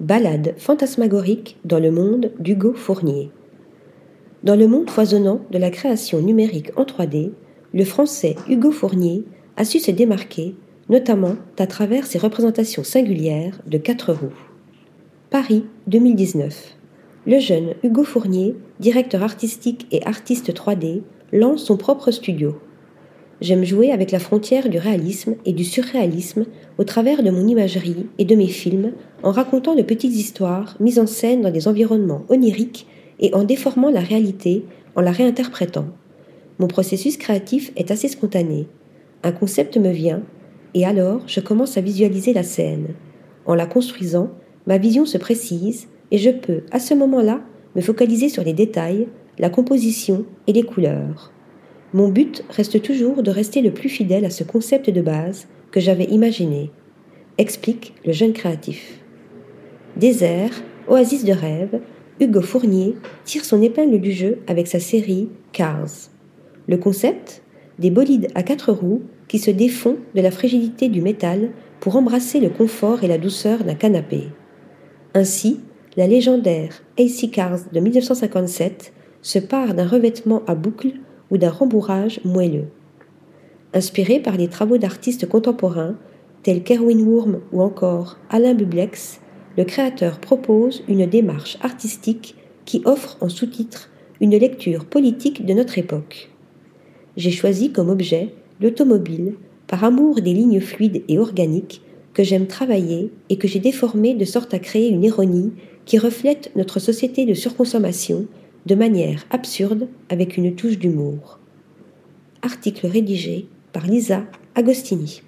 Balade fantasmagorique dans le monde d'Hugo Fournier. Dans le monde foisonnant de la création numérique en 3D, le français Hugo Fournier a su se démarquer, notamment à travers ses représentations singulières de quatre roues. Paris 2019. Le jeune Hugo Fournier, directeur artistique et artiste 3D, lance son propre studio. J'aime jouer avec la frontière du réalisme et du surréalisme au travers de mon imagerie et de mes films en racontant de petites histoires mises en scène dans des environnements oniriques et en déformant la réalité en la réinterprétant. Mon processus créatif est assez spontané. Un concept me vient et alors je commence à visualiser la scène. En la construisant, ma vision se précise et je peux, à ce moment-là, me focaliser sur les détails, la composition et les couleurs. Mon but reste toujours de rester le plus fidèle à ce concept de base que j'avais imaginé, explique le jeune créatif. Désert, oasis de rêve, Hugo Fournier tire son épingle du jeu avec sa série Cars. Le concept Des bolides à quatre roues qui se défont de la fragilité du métal pour embrasser le confort et la douceur d'un canapé. Ainsi, la légendaire AC Cars de 1957 se part d'un revêtement à boucles ou d'un rembourrage moelleux. Inspiré par les travaux d'artistes contemporains tels qu'Erwin Wurm ou encore Alain Bublex, le créateur propose une démarche artistique qui offre en sous-titre une lecture politique de notre époque. J'ai choisi comme objet l'automobile par amour des lignes fluides et organiques que j'aime travailler et que j'ai déformé de sorte à créer une ironie qui reflète notre société de surconsommation de manière absurde avec une touche d'humour. Article rédigé par Lisa Agostini.